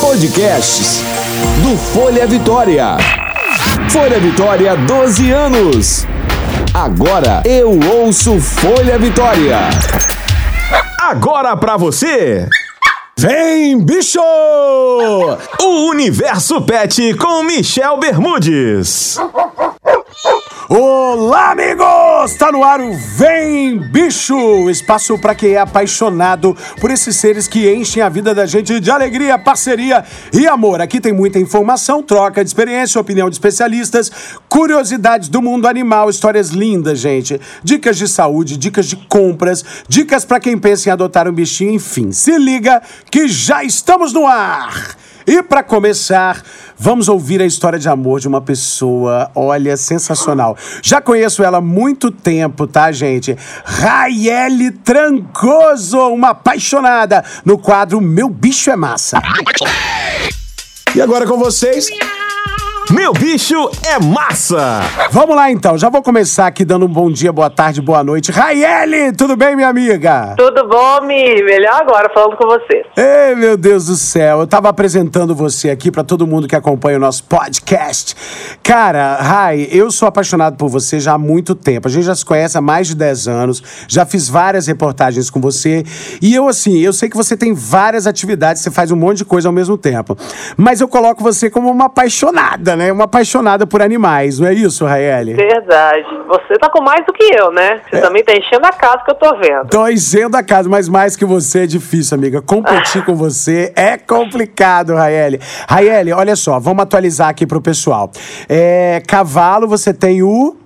Podcasts do Folha Vitória. Folha Vitória, 12 anos. Agora eu ouço Folha Vitória. Agora pra você. Vem, bicho! O Universo Pet com Michel Bermudes. Olá, amigos! Tá no ar o Vem Bicho! Espaço para quem é apaixonado por esses seres que enchem a vida da gente de alegria, parceria e amor. Aqui tem muita informação, troca de experiência, opinião de especialistas, curiosidades do mundo animal, histórias lindas, gente. Dicas de saúde, dicas de compras, dicas para quem pensa em adotar um bichinho, enfim. Se liga que já estamos no ar! E para começar, vamos ouvir a história de amor de uma pessoa, olha, sensacional. Já conheço ela há muito tempo, tá, gente? Raiele Trancoso, uma apaixonada, no quadro Meu Bicho é Massa. E agora com vocês, meu bicho é massa! Vamos lá então, já vou começar aqui dando um bom dia, boa tarde, boa noite. Raiele, tudo bem, minha amiga? Tudo bom, Mi? Melhor agora falando com você. Ei, meu Deus do céu, eu tava apresentando você aqui para todo mundo que acompanha o nosso podcast. Cara, Rai, eu sou apaixonado por você já há muito tempo. A gente já se conhece há mais de 10 anos, já fiz várias reportagens com você. E eu, assim, eu sei que você tem várias atividades, você faz um monte de coisa ao mesmo tempo. Mas eu coloco você como uma apaixonada, né? Uma apaixonada por animais, não é isso, Raeli? Verdade. Você tá com mais do que eu, né? Você também tá enchendo a casa que eu tô vendo. Tô enchendo a casa, mas mais que você é difícil, amiga. Competir com você é complicado, Raeli. Raeli, olha só, vamos atualizar aqui pro pessoal. É, cavalo, você tem o.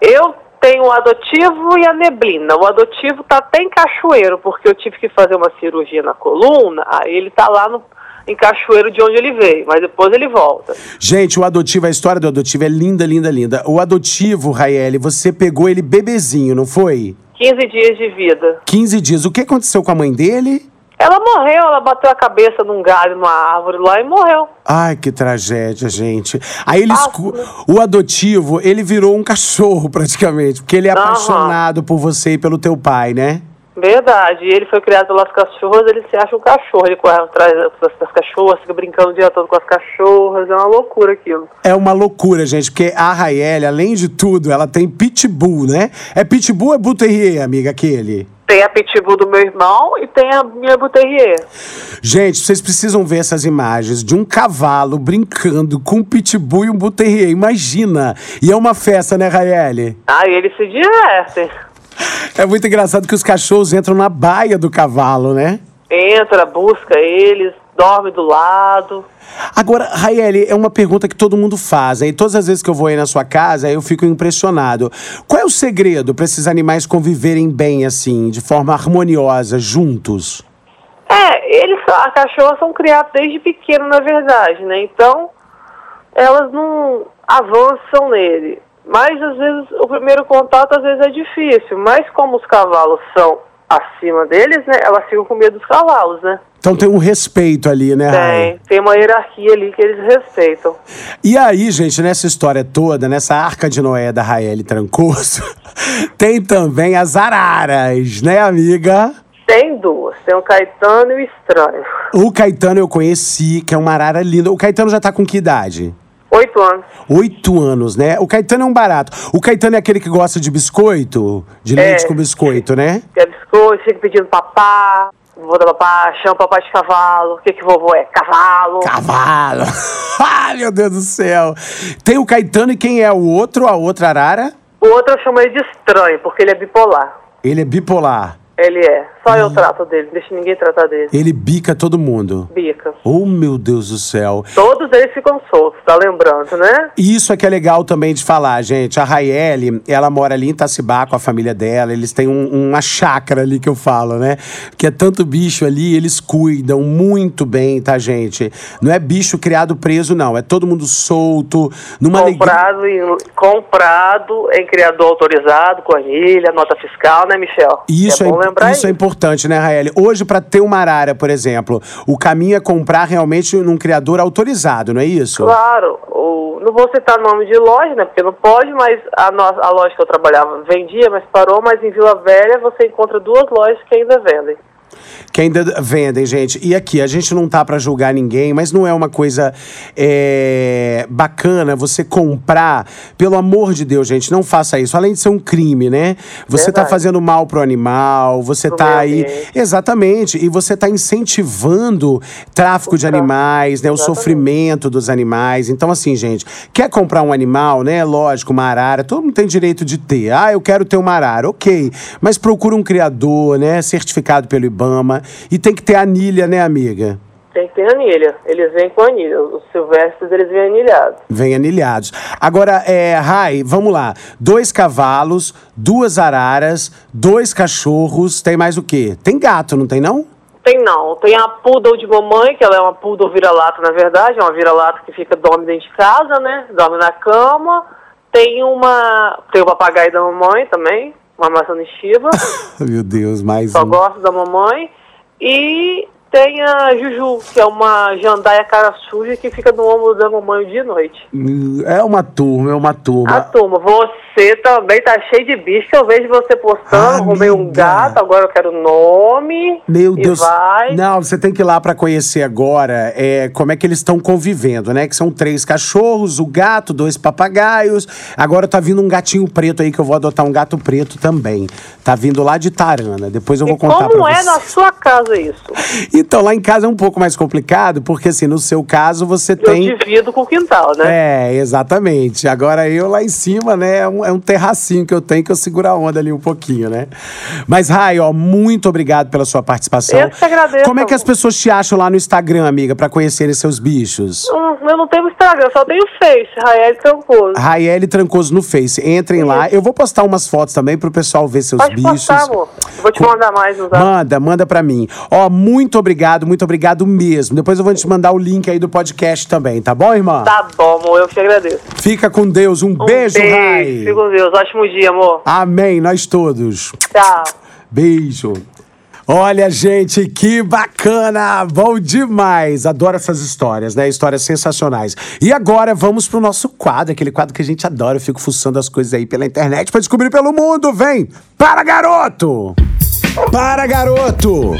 Eu tenho o adotivo e a neblina. O adotivo tá até em cachoeiro, porque eu tive que fazer uma cirurgia na coluna, aí ele tá lá no, em cachoeiro de onde ele veio, mas depois ele volta. Gente, o adotivo, a história do adotivo é linda, linda, linda. O adotivo, Raeli, você pegou ele bebezinho, não foi? 15 dias de vida. 15 dias. O que aconteceu com a mãe dele? Ela morreu, ela bateu a cabeça num galho, numa árvore lá e morreu. Ai, que tragédia, gente. Aí ele Ah, escu... o adotivo, ele virou um cachorro praticamente, porque ele é Aham. apaixonado por você e pelo teu pai, né? Verdade. E ele foi criado pelas cachorras, ele se acha um cachorro. Ele corre atrás das, das cachorras, fica brincando o dia todo com as cachorras. É uma loucura aquilo. É uma loucura, gente, porque a Raeli, além de tudo, ela tem pitbull, né? É pitbull ou é bull terrier, amiga, aquele? Tem a pitbull do meu irmão e tem a minha bull terrier. Gente, vocês precisam ver essas imagens de um cavalo brincando com um pitbull e um bull terrier. Imagina! E é uma festa, né, Raeli? Aí eles se divertem. É muito engraçado que os cachorros entram na baia do cavalo, né? Entra, busca eles, dorme do lado. Agora, Raeli, é uma pergunta que todo mundo faz, e todas as vezes que eu vou aí na sua casa, eu fico impressionado. Qual é o segredo para esses animais conviverem bem assim, de forma harmoniosa, juntos? É, eles, as cachorras são criadas desde pequeno, na verdade, né? Então, elas não avançam nele. Mas, às vezes, o primeiro contato, às vezes, é difícil. Mas, como os cavalos são acima deles, né? Elas ficam com medo dos cavalos, né? Então tem um respeito ali, né, Rai? Tem, tem uma hierarquia ali que eles respeitam. E aí, gente, nessa história toda, nessa arca de Noé da Raeli Trancoso, tem também as araras, né, amiga? Tem duas, tem o Caetano e o Estranho. O Caetano eu conheci, que é uma arara linda. O Caetano já tá com que idade? Oito anos. Oito anos, né? O Caetano é um barato. O Caetano é aquele que gosta de biscoito? De leite É. com biscoito, né? Quer biscoito, fica pedindo papá. Vou dar papá, chama papai de cavalo. O que que vovô é? Cavalo. Cavalo! Ai, meu Deus do céu! Tem o Caetano e quem é o outro, a outra arara? O outro eu chamo ele de estranho, porque ele é bipolar. Ele é bipolar. Ele é. Só eu trato dele, não deixo ninguém tratar dele. Ele bica todo mundo. Bica. Oh, meu Deus do céu. Todos eles ficam soltos, tá lembrando, né? E Isso é que é legal também de falar, gente. A Raeli, ela mora ali em Itacibá com a família dela. Eles têm um- uma chácara ali que eu falo, né? Que é tanto bicho ali, eles cuidam muito bem, tá, gente? Não é bicho criado preso, não. É todo mundo solto, numa alegria. Comprado, em, comprado em criador autorizado, com anilha, nota fiscal, né, Michel? Isso, é é, lembrar isso é importante, né, Raeli? Hoje, pra ter uma arara, por exemplo, o caminho é comprar realmente num criador autorizado, não é isso? Claro, o, não vou citar nome de loja, né? Porque não pode, mas a, no- a loja que eu trabalhava vendia, mas parou, mas em Vila Velha você encontra duas lojas que ainda vendem. Que ainda vendem, gente. E aqui, a gente não tá para julgar ninguém, mas não é uma coisa é, bacana você comprar. Pelo amor de Deus, gente, não faça isso. Além de ser um crime, né? Você tá Verdade. fazendo mal pro animal, você Pro tá aí. ambiente. Exatamente. E você tá incentivando tráfico de animais, né? O exatamente. sofrimento dos animais. Então, assim, gente, quer comprar um animal, né? Lógico, uma arara, todo mundo tem direito de ter. Ah, eu quero ter uma arara, ok. Mas procura um criador, né? Certificado pelo Ibama. E tem que ter anilha, né, amiga? Tem que ter anilha. Eles vêm com anilha. Os silvestres, eles vêm anilhados. Vem anilhados. Agora, é, Rai, vamos lá. Dois cavalos, duas araras, dois cachorros. Tem mais o quê? Tem gato, não tem não? Tem não. Tem a poodle de mamãe, que ela é uma poodle vira-lata, na verdade. É uma vira-lata que fica, dorme dentro de casa, né? Dorme na cama. Tem uma... Tem o papagaio da mamãe também. Uma maçã estiva. Meu Deus, mais Só um. gosto da mamãe. E tem a Juju, que é uma jandaia cara suja que fica no ombro da mamãe dia e noite. É uma turma, é uma turma. A turma, você também tá cheio de bicho, eu vejo você postando, arrumei um gato, agora eu quero nome. Meu Deus. vai. Não, você tem que ir lá pra conhecer agora é, como é que eles estão convivendo, né? Que são três cachorros, o gato, dois papagaios. Agora tá vindo um gatinho preto aí que eu vou adotar um gato preto também. Tá vindo lá de Tarana. Depois eu vou E contar como pra é você. na sua casa isso? Então, lá em casa é um pouco mais complicado, porque assim, no seu caso você Eu tem. divido com o quintal, né? É, exatamente. Agora eu lá em cima, né, é um, é um terracinho que eu tenho que eu seguro a onda ali um pouquinho, né? Mas, Rai, ó, muito obrigado pela sua participação. Eu que agradeço. Como é que as pessoas te acham lá no Instagram, amiga, pra conhecerem seus bichos? Hum, Eu não tenho Instagram, só tenho Face, Rael Trancoso. Raiele Trancoso no Face. Entrem lá. Eu vou postar umas fotos também pro pessoal ver seus Pode bichos. postar, amor. Vou te mandar mais zap. Manda, manda pra mim. Ó, muito obrigado, muito obrigado mesmo. Depois eu vou te mandar o link aí do podcast também, tá bom, irmã? Tá bom, amor, eu te agradeço. Fica com Deus. Um, Um beijo, beijo, Rai. fica com Deus. Ótimo dia, amor. Amém, nós todos. Tchau. Beijo. Olha, gente, que bacana! Bom demais! Adoro essas histórias, né? Histórias sensacionais. E agora vamos pro nosso quadro, aquele quadro que a gente adora. Eu fico fuçando as coisas aí pela internet pra descobrir pelo mundo. Vem! Para, garoto! Para, garoto!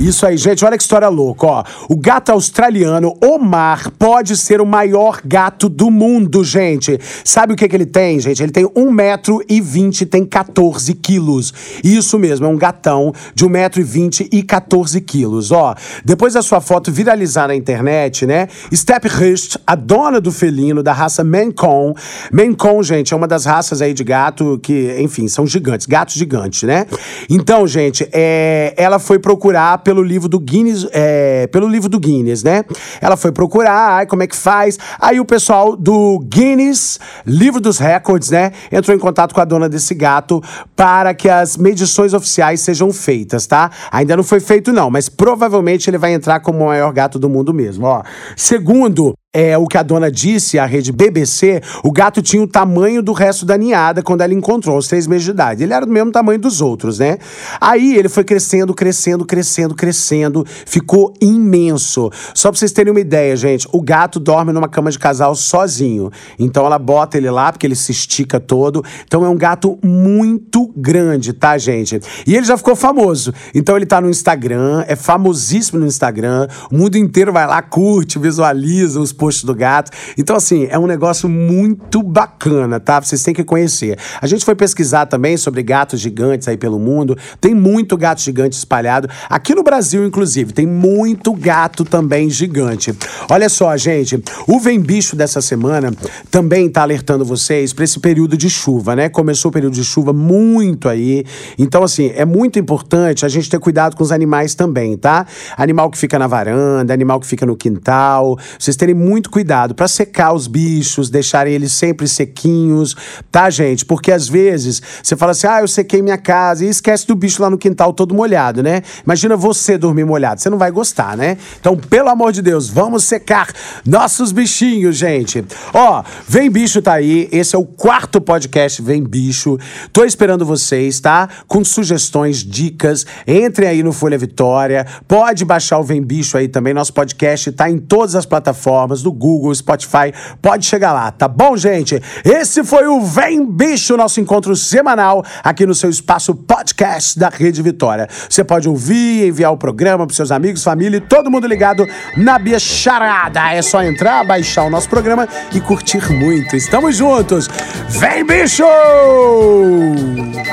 Isso aí, gente, olha que história louca, ó. O gato australiano Omar pode ser o maior gato do mundo, gente. Sabe o que, que ele tem, gente? Ele tem 1,20m, tem 14 quilos. Isso mesmo, é um gatão de 1,20m e 14 quilos, ó. Depois da sua foto viralizar na internet, né? Step Rist, a dona do felino da raça. Maine Coon, gente, é uma das raças aí de gato que, enfim, são gigantes, gatos gigantes, né? Então, gente, é, ela foi procurar livro do Guinness, é, pelo livro do Guinness, né? Ela foi procurar, ai, como é que faz? Aí o pessoal do Guinness, livro dos recordes, né? Entrou em contato com a dona desse gato para que as medições oficiais sejam feitas, tá? Ainda não foi feito não, mas provavelmente ele vai entrar como o maior gato do mundo mesmo, ó. Segundo é o que a dona disse à rede BBC, o gato tinha o tamanho do resto da ninhada quando ela encontrou, aos três meses de idade. Ele era do mesmo tamanho dos outros, né? Aí ele foi crescendo, crescendo, crescendo, crescendo, ficou imenso. Só pra vocês terem uma ideia, gente, o gato dorme numa cama de casal sozinho. Então ela bota ele lá, porque ele se estica todo. Então é um gato muito grande, tá, gente? E ele já ficou famoso. Então ele tá no Instagram, é famosíssimo no Instagram. O mundo inteiro vai lá, curte, visualiza os posts do gato. Então, assim, é um negócio muito bacana, tá? Vocês têm que conhecer. A gente foi pesquisar também sobre gatos gigantes aí pelo mundo. Tem muito gato gigante espalhado. Aqui no Brasil, inclusive, tem muito gato também gigante. Olha só, gente, o Vem Bicho dessa semana também tá alertando vocês para esse período de chuva, né? Começou o período de chuva muito aí. Então, assim, é muito importante a gente ter cuidado com os animais também, tá? Animal que fica na varanda, animal que fica no quintal. Vocês terem muito cuidado para secar os bichos, deixarem eles sempre sequinhos, tá, gente? Porque às vezes você fala assim: ah, eu sequei minha casa e esquece do bicho lá no quintal todo molhado, né? Imagina você dormir molhado, você não vai gostar, né? Então, pelo amor de Deus, vamos secar nossos bichinhos, gente. Ó, Vem Bicho tá aí, esse é o quarto podcast Vem Bicho. Tô esperando vocês, tá? Com sugestões, dicas. Entrem aí no Folha Vitória. Pode baixar o Vem Bicho aí também. Nosso podcast tá em todas as plataformas plataformas do Google, Spotify. Pode chegar lá, tá bom, gente? Esse foi o Vem Bicho, nosso encontro semanal aqui no seu espaço podcast da Rede Vitória. Você pode ouvir, enviar o programa para seus amigos, família e todo mundo ligado na Biacharada. É só entrar, baixar o nosso programa e curtir muito. Estamos juntos. Vem, bicho!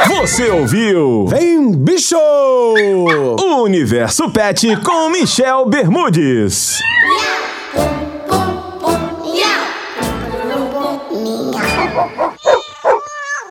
Você ouviu? Vem, bicho! O Universo Pet com Michel Bermudes. Yeah!